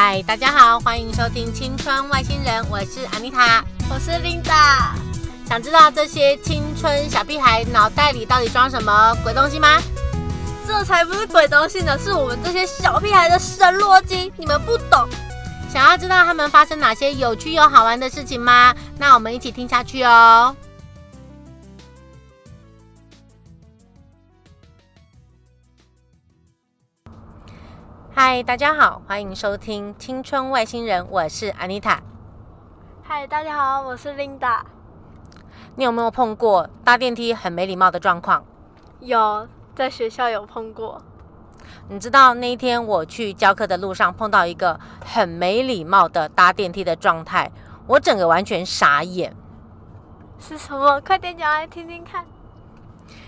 嗨，大家好，欢迎收听《青春外星人》，我是安妮塔，我是琳达。想知道这些青春小屁孩脑袋里到底装什么鬼东西吗？这才不是鬼东西呢，是我们这些小屁孩的神逻辑，你们不懂。想要知道他们发生哪些有趣又好玩的事情吗？那我们一起听下去哦。嗨，大家好，欢迎收听《青春外星人》，我是安妮塔。嗨，大家好，我是琳达。你有没有碰过搭电梯很没礼貌的状况？有，在学校有碰过。你知道那一天我去教课的路上碰到一个很没礼貌的搭电梯的状态，我整个完全傻眼。是什么？快点讲来听听看。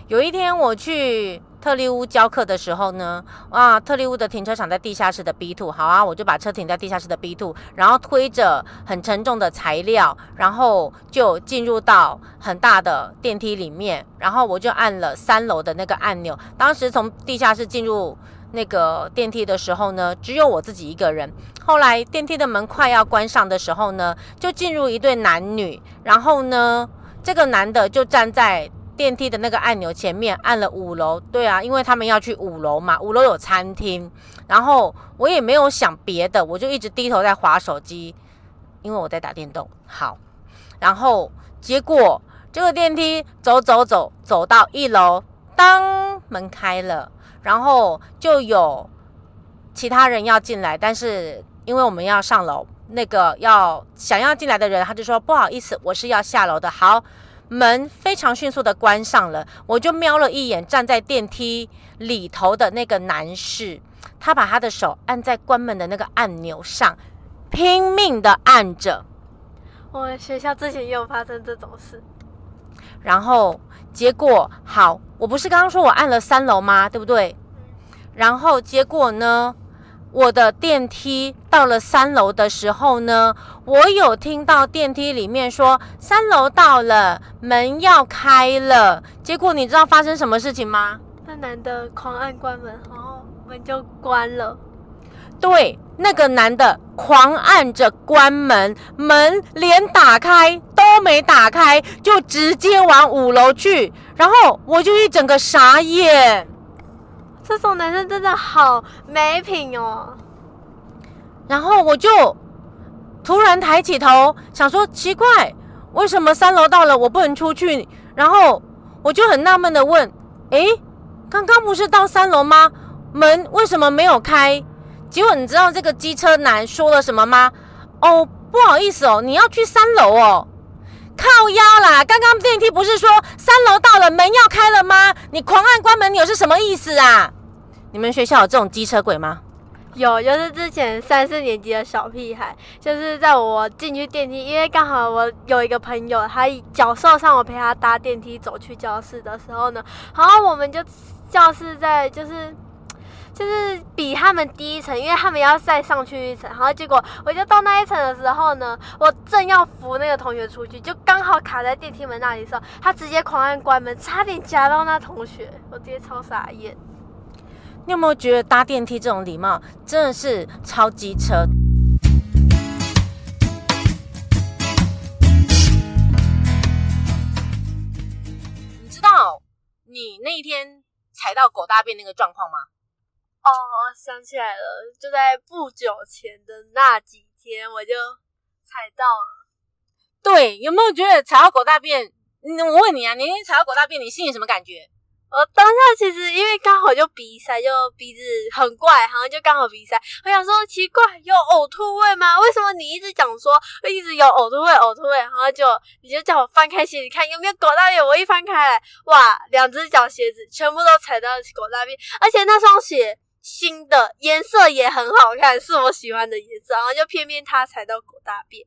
有一天我去特力屋教课的时候呢，哇，特力屋的停车场在地下室的 B two，好啊，我就把车停在地下室的 B two，然后推着很沉重的材料，然后就进入到很大的电梯里面，然后我就按了三楼的那个按钮。当时从地下室进入那个电梯的时候呢，只有我自己一个人。后来电梯的门快要关上的时候呢，就进入一对男女，然后呢，这个男的就站在电梯的那个按钮前面按了五楼，对啊，因为他们要去五楼嘛，五楼有餐厅。然后我也没有想别的，我就一直低头在滑手机，因为我在打电动。好，然后结果这个电梯走走走走到一楼，当门开了，然后就有其他人要进来，但是因为我们要上楼，那个要想要进来的人他就说不好意思，我是要下楼的。好。门非常迅速的关上了，我就瞄了一眼站在电梯里头的那个男士，他把他的手按在关门的那个按钮上，拼命的按着。我们学校之前也有发生这种事，然后结果好，我不是刚刚说我按了三楼吗？对不对？然后结果呢？我的电梯到了三楼的时候呢，我有听到电梯里面说三楼到了，门要开了。结果你知道发生什么事情吗？那男的狂按关门，然后门就关了。对，那个男的狂按着关门，门连打开都没打开，就直接往五楼去。然后我就一整个傻眼。这种男生真的好没品哦！然后我就突然抬起头，想说奇怪，为什么三楼到了我不能出去？然后我就很纳闷的问：诶，刚刚不是到三楼吗？门为什么没有开？结果你知道这个机车男说了什么吗？哦，不好意思哦，你要去三楼哦。靠腰啦！刚刚电梯不是说三楼到了，门要开了吗？你狂按关门钮是什么意思啊？你们学校有这种机车鬼吗？有，就是之前三四年级的小屁孩，就是在我进去电梯，因为刚好我有一个朋友，他脚受伤，我陪他搭电梯走去教室的时候呢，然后我们就教室在就是就是比他们低一层，因为他们要再上去一层，然后结果我就到那一层的时候呢，我正要扶那个同学出去，就刚好卡在电梯门那里的时候，他直接狂按关门，差点夹到那同学，我直接超傻眼。你有没有觉得搭电梯这种礼貌真的是超级扯？你知道你那一天踩到狗大便那个状况吗？哦，想起来了，就在不久前的那几天，我就踩到了。对，有没有觉得踩到狗大便？我问你啊，你那天踩到狗大便，你心里什么感觉？我当下其实因为刚好就鼻塞，就鼻子很怪，好像就刚好鼻塞。我想说奇怪，有呕吐味吗？为什么你一直讲说一直有呕吐味、呕吐味？然后就你就叫我翻开鞋子看有没有狗大便。我一翻开来，哇，两只脚鞋子全部都踩到狗大便，而且那双鞋新的，颜色也很好看，是我喜欢的颜色。然后就偏偏他踩到狗大便。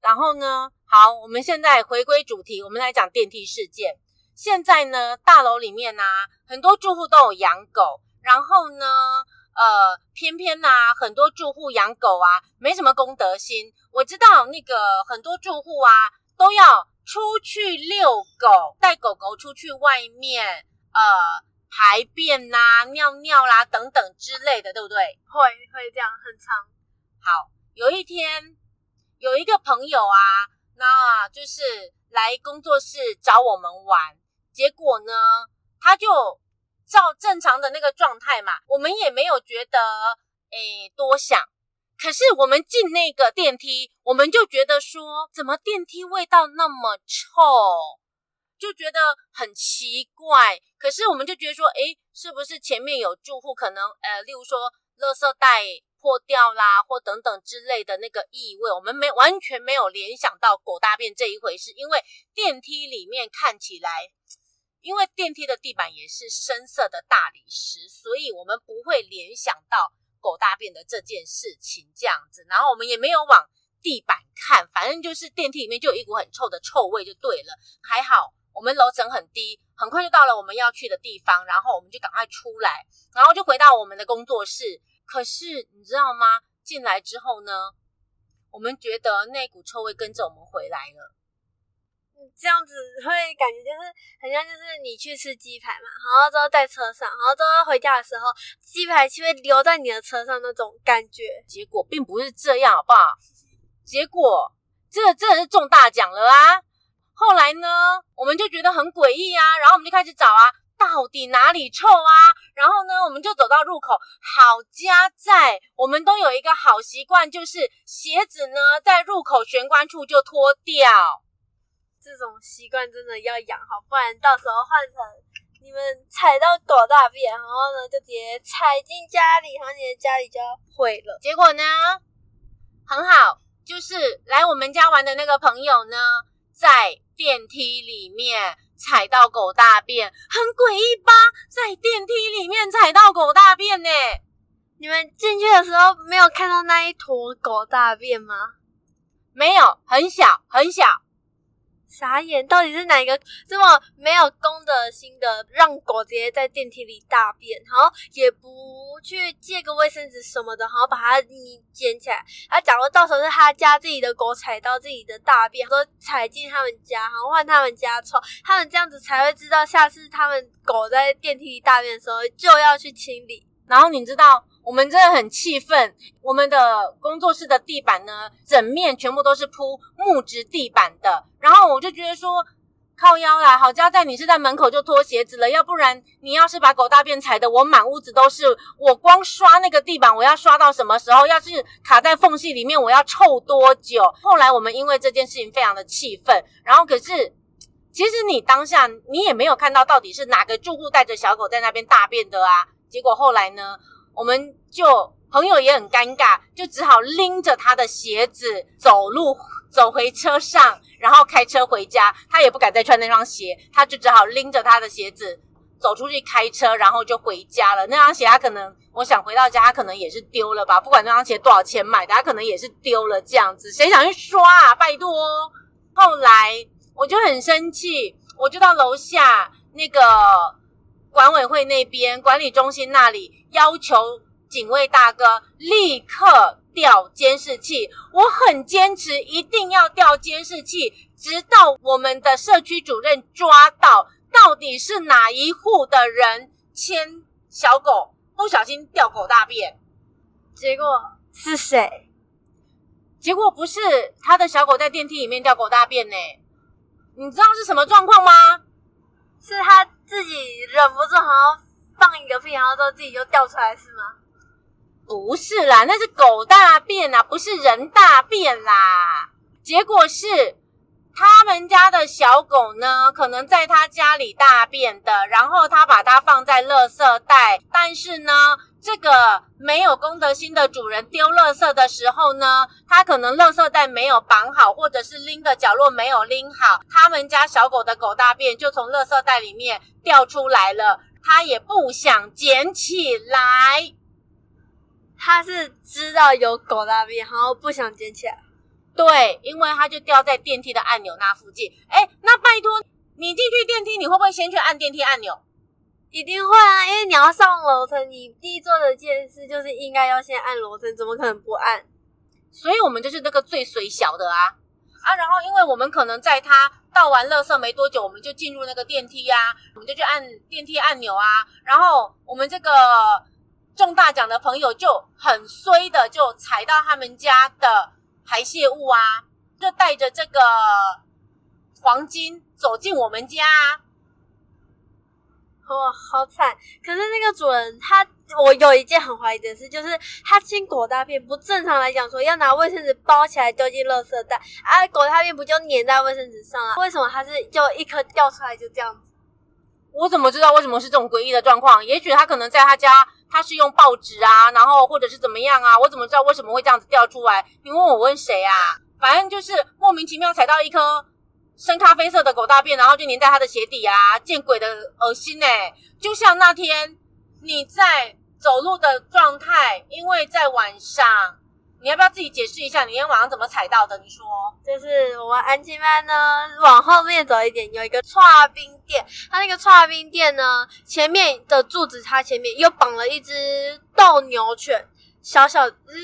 然后呢，好，我们现在回归主题，我们来讲电梯事件。现在呢，大楼里面啊，很多住户都有养狗，然后呢，呃，偏偏呐、啊，很多住户养狗啊，没什么公德心。我知道那个很多住户啊，都要出去遛狗，带狗狗出去外面，呃，排便呐、啊、尿尿啦等等之类的，对不对？会会这样，很常。好，有一天有一个朋友啊，那就是来工作室找我们玩，结果呢，他就照正常的那个状态嘛，我们也没有觉得诶多想。可是我们进那个电梯，我们就觉得说，怎么电梯味道那么臭？就觉得很奇怪，可是我们就觉得说，诶，是不是前面有住户可能，呃，例如说，垃圾袋破掉啦，或等等之类的那个异味，我们没完全没有联想到狗大便这一回事，因为电梯里面看起来，因为电梯的地板也是深色的大理石，所以我们不会联想到狗大便的这件事情这样子，然后我们也没有往地板看，反正就是电梯里面就有一股很臭的臭味就对了，还好。我们楼层很低，很快就到了我们要去的地方，然后我们就赶快出来，然后就回到我们的工作室。可是你知道吗？进来之后呢，我们觉得那股臭味跟着我们回来了。这样子会感觉就是很像，就是你去吃鸡排嘛，然后之后在车上，然后之后回家的时候，鸡排就会留在你的车上那种感觉。结果并不是这样，好不好？结果这个真的是中大奖了啊！后来呢，我们就觉得很诡异啊，然后我们就开始找啊，到底哪里臭啊？然后呢，我们就走到入口。好家在，我们都有一个好习惯，就是鞋子呢在入口玄关处就脱掉。这种习惯真的要养好，不然到时候换成你们踩到狗大便，然后呢就直接踩进家里，然后你的家里就要毁了。结果呢，很好，就是来我们家玩的那个朋友呢，在。电梯里面踩到狗大便，很诡异吧？在电梯里面踩到狗大便呢？你们进去的时候没有看到那一坨狗大便吗？没有，很小，很小。傻眼，到底是哪一个这么没有公德心的，让狗直接在电梯里大便，然后也不去借个卫生纸什么的，然后把它你捡起来。啊，假如到时候是他家自己的狗踩到自己的大便，说踩进他们家，然后换他们家臭，他们这样子才会知道，下次他们狗在电梯里大便的时候就要去清理。然后你知道。我们真的很气愤，我们的工作室的地板呢，整面全部都是铺木质地板的。然后我就觉得说，靠腰啦，好家在你是在门口就脱鞋子了，要不然你要是把狗大便踩得我满屋子都是，我光刷那个地板，我要刷到什么时候？要是卡在缝隙里面，我要臭多久？后来我们因为这件事情非常的气愤，然后可是其实你当下你也没有看到到底是哪个住户带着小狗在那边大便的啊？结果后来呢？我们就朋友也很尴尬，就只好拎着他的鞋子走路走回车上，然后开车回家。他也不敢再穿那双鞋，他就只好拎着他的鞋子走出去开车，然后就回家了。那双鞋他可能，我想回到家，他可能也是丢了吧？不管那双鞋多少钱买的，他可能也是丢了这样子。谁想去刷啊？拜托！后来我就很生气，我就到楼下那个。管委会那边，管理中心那里要求警卫大哥立刻调监视器。我很坚持，一定要调监视器，直到我们的社区主任抓到到底是哪一户的人牵小狗不小心掉狗大便。结果是谁？结果不是他的小狗在电梯里面掉狗大便呢？你知道是什么状况吗？是他。自己忍不住，好像放一个屁，然后之后自己就掉出来，是吗？不是啦，那是狗大便啦，不是人大便啦。结果是他们家的小狗呢，可能在他家里大便的，然后他把它放在垃圾袋，但是呢。这个没有公德心的主人丢垃圾的时候呢，他可能垃圾袋没有绑好，或者是拎的角落没有拎好，他们家小狗的狗大便就从垃圾袋里面掉出来了，他也不想捡起来。他是知道有狗大便，然后不想捡起来。对，因为他就掉在电梯的按钮那附近。哎，那拜托，你进去电梯，你会不会先去按电梯按钮？一定会啊，因为你要上楼层，你第一做的件事就是应该要先按楼层，怎么可能不按？所以我们就是那个最水小的啊啊！然后因为我们可能在他倒完垃圾没多久，我们就进入那个电梯呀、啊，我们就去按电梯按钮啊。然后我们这个中大奖的朋友就很衰的就踩到他们家的排泄物啊，就带着这个黄金走进我们家，哦，好惨！可是那个主人他。我有一件很怀疑的事，就是他清狗大便，不正常来讲说要拿卫生纸包起来丢进垃圾袋，啊，狗大便不就粘在卫生纸上啊？为什么他是就一颗掉出来就这样子？我怎么知道为什么是这种诡异的状况？也许他可能在他家，他是用报纸啊，然后或者是怎么样啊？我怎么知道为什么会这样子掉出来？你问我问谁啊？反正就是莫名其妙踩到一颗深咖啡色的狗大便，然后就粘在他的鞋底啊！见鬼的恶心哎、欸！就像那天你在。走路的状态，因为在晚上，你要不要自己解释一下？你今天晚上怎么踩到的？你说，就是我们安亲班呢，往后面走一点，有一个剉冰店，它那个剉冰店呢，前面的柱子，它前面又绑了一只斗牛犬。小小只、嗯、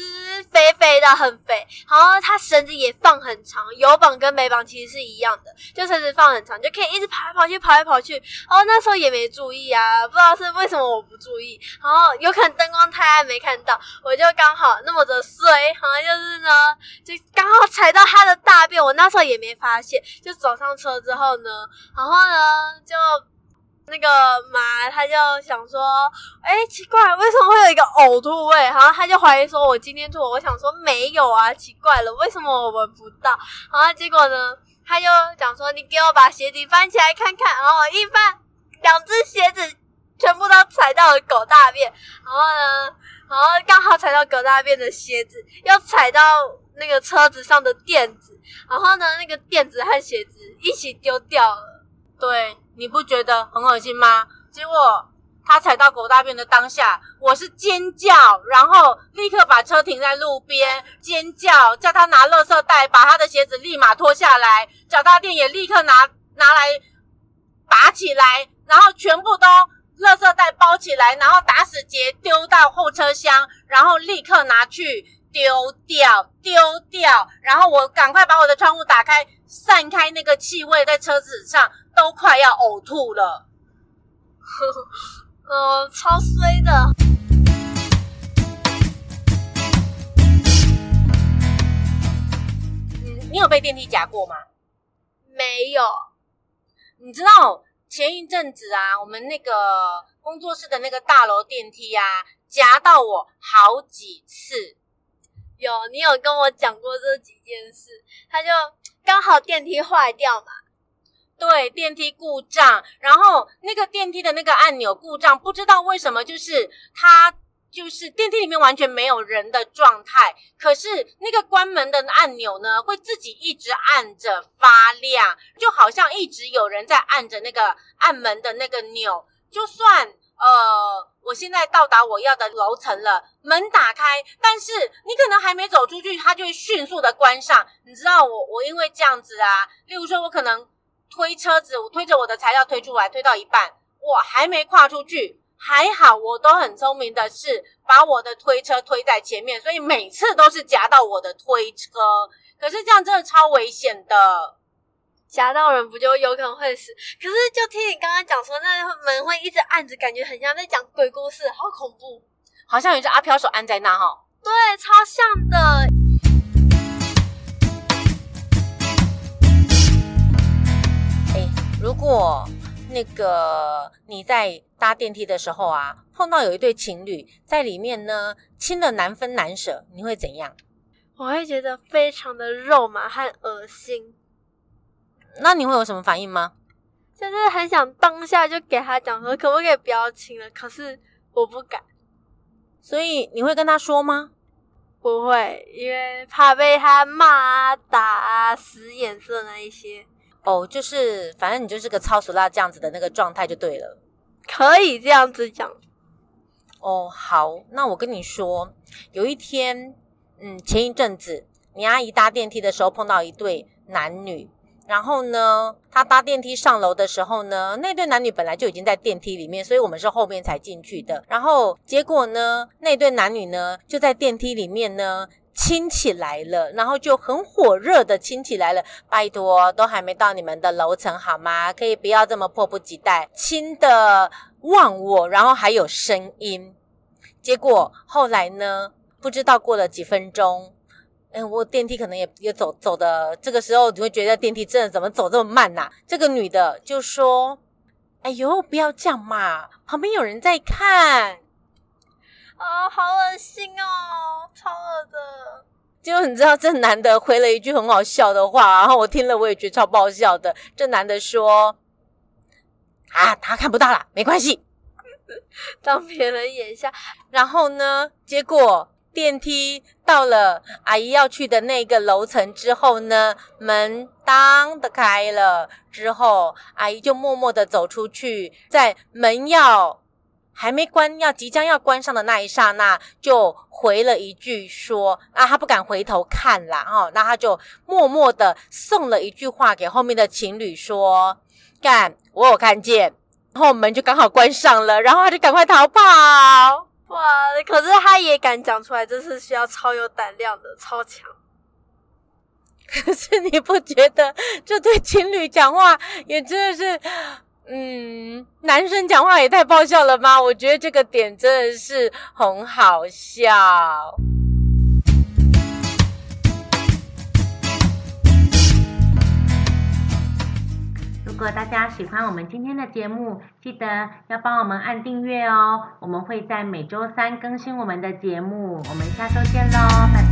肥肥的，很肥，然后它绳子也放很长，有绑跟没绑其实是一样的，就绳子放很长，就可以一直跑来跑去，跑来跑去。然后那时候也没注意啊，不知道是为什么我不注意，然后有可能灯光太暗没看到，我就刚好那么的衰，好像就是呢，就刚好踩到它的大便，我那时候也没发现，就走上车之后呢，然后呢就。那个马他就想说，哎，奇怪，为什么会有一个呕吐味？然后他就怀疑说，我今天吐。我想说没有啊，奇怪了，为什么我闻不到？然后结果呢，他就讲说，你给我把鞋底翻起来看看。然后一翻，两只鞋子全部都踩到了狗大便。然后呢，然后刚好踩到狗大便的鞋子，又踩到那个车子上的垫子。然后呢，那个垫子和鞋子一起丢掉了。对。你不觉得很恶心吗？结果他踩到狗大便的当下，我是尖叫，然后立刻把车停在路边，尖叫叫他拿垃圾袋，把他的鞋子立马脱下来，脚踏垫也立刻拿拿来拔起来，然后全部都垃圾袋包起来，然后打死结丢到后车厢，然后立刻拿去丢掉丢掉，然后我赶快把我的窗户打开，散开那个气味在车子上。都快要呕吐了，呵呵，呃，超衰的。你你有被电梯夹过吗？没有。你知道前一阵子啊，我们那个工作室的那个大楼电梯啊，夹到我好几次。有，你有跟我讲过这几件事，他就刚好电梯坏掉嘛。对，电梯故障，然后那个电梯的那个按钮故障，不知道为什么，就是它就是电梯里面完全没有人的状态，可是那个关门的按钮呢，会自己一直按着发亮，就好像一直有人在按着那个按门的那个钮。就算呃，我现在到达我要的楼层了，门打开，但是你可能还没走出去，它就会迅速的关上。你知道我我因为这样子啊，例如说我可能。推车子，我推着我的材料推出来，推到一半，我还没跨出去，还好我都很聪明的是把我的推车推在前面，所以每次都是夹到我的推车。可是这样真的超危险的，夹到人不就有可能会死？可是就听你刚刚讲说，那门会一直按着，感觉很像在讲鬼故事，好恐怖，好像有一只阿飘手按在那哈。对，超像的。哎如果那个你在搭电梯的时候啊，碰到有一对情侣在里面呢，亲的难分难舍，你会怎样？我会觉得非常的肉麻和恶心。那你会有什么反应吗？就是很想当下就给他讲说，可不可以不要亲了？可是我不敢。所以你会跟他说吗？不会，因为怕被他骂、打啊、使眼色那一些。哦，就是反正你就是个超俗辣这样子的那个状态就对了，可以这样子讲。哦，好，那我跟你说，有一天，嗯，前一阵子，你阿姨搭电梯的时候碰到一对男女，然后呢，她搭电梯上楼的时候呢，那对男女本来就已经在电梯里面，所以我们是后面才进去的。然后结果呢，那对男女呢就在电梯里面呢。亲起来了，然后就很火热的亲起来了。拜托，都还没到你们的楼层好吗？可以不要这么迫不及待，亲的忘我，然后还有声音。结果后来呢，不知道过了几分钟，嗯，我电梯可能也也走走的，这个时候你会觉得电梯真的怎么走这么慢呐？这个女的就说：“哎呦，不要这样嘛，旁边有人在看。”啊，好恶心哦，超恶的。就你知道，这男的回了一句很好笑的话，然后我听了我也觉得超爆笑的。这男的说：“啊，他看不到了，没关系。”当别人眼下，然后呢？结果电梯到了阿姨要去的那个楼层之后呢，门当的开了，之后阿姨就默默的走出去，在门要还没关，要即将要关上的那一刹那，就回了一句说：“啊，他不敢回头看啦。”哦，那他就默默的送了一句话给后面的情侣说：“干，我有看见。”然后门就刚好关上了，然后他就赶快逃跑。哇！可是他也敢讲出来，这是需要超有胆量的，超强。可是你不觉得这对情侣讲话也真的是，嗯，男生讲话也太爆笑了吗？我觉得这个点真的是很好笑。果大家喜欢我们今天的节目，记得要帮我们按订阅哦。我们会在每周三更新我们的节目。我们下周见喽，拜拜。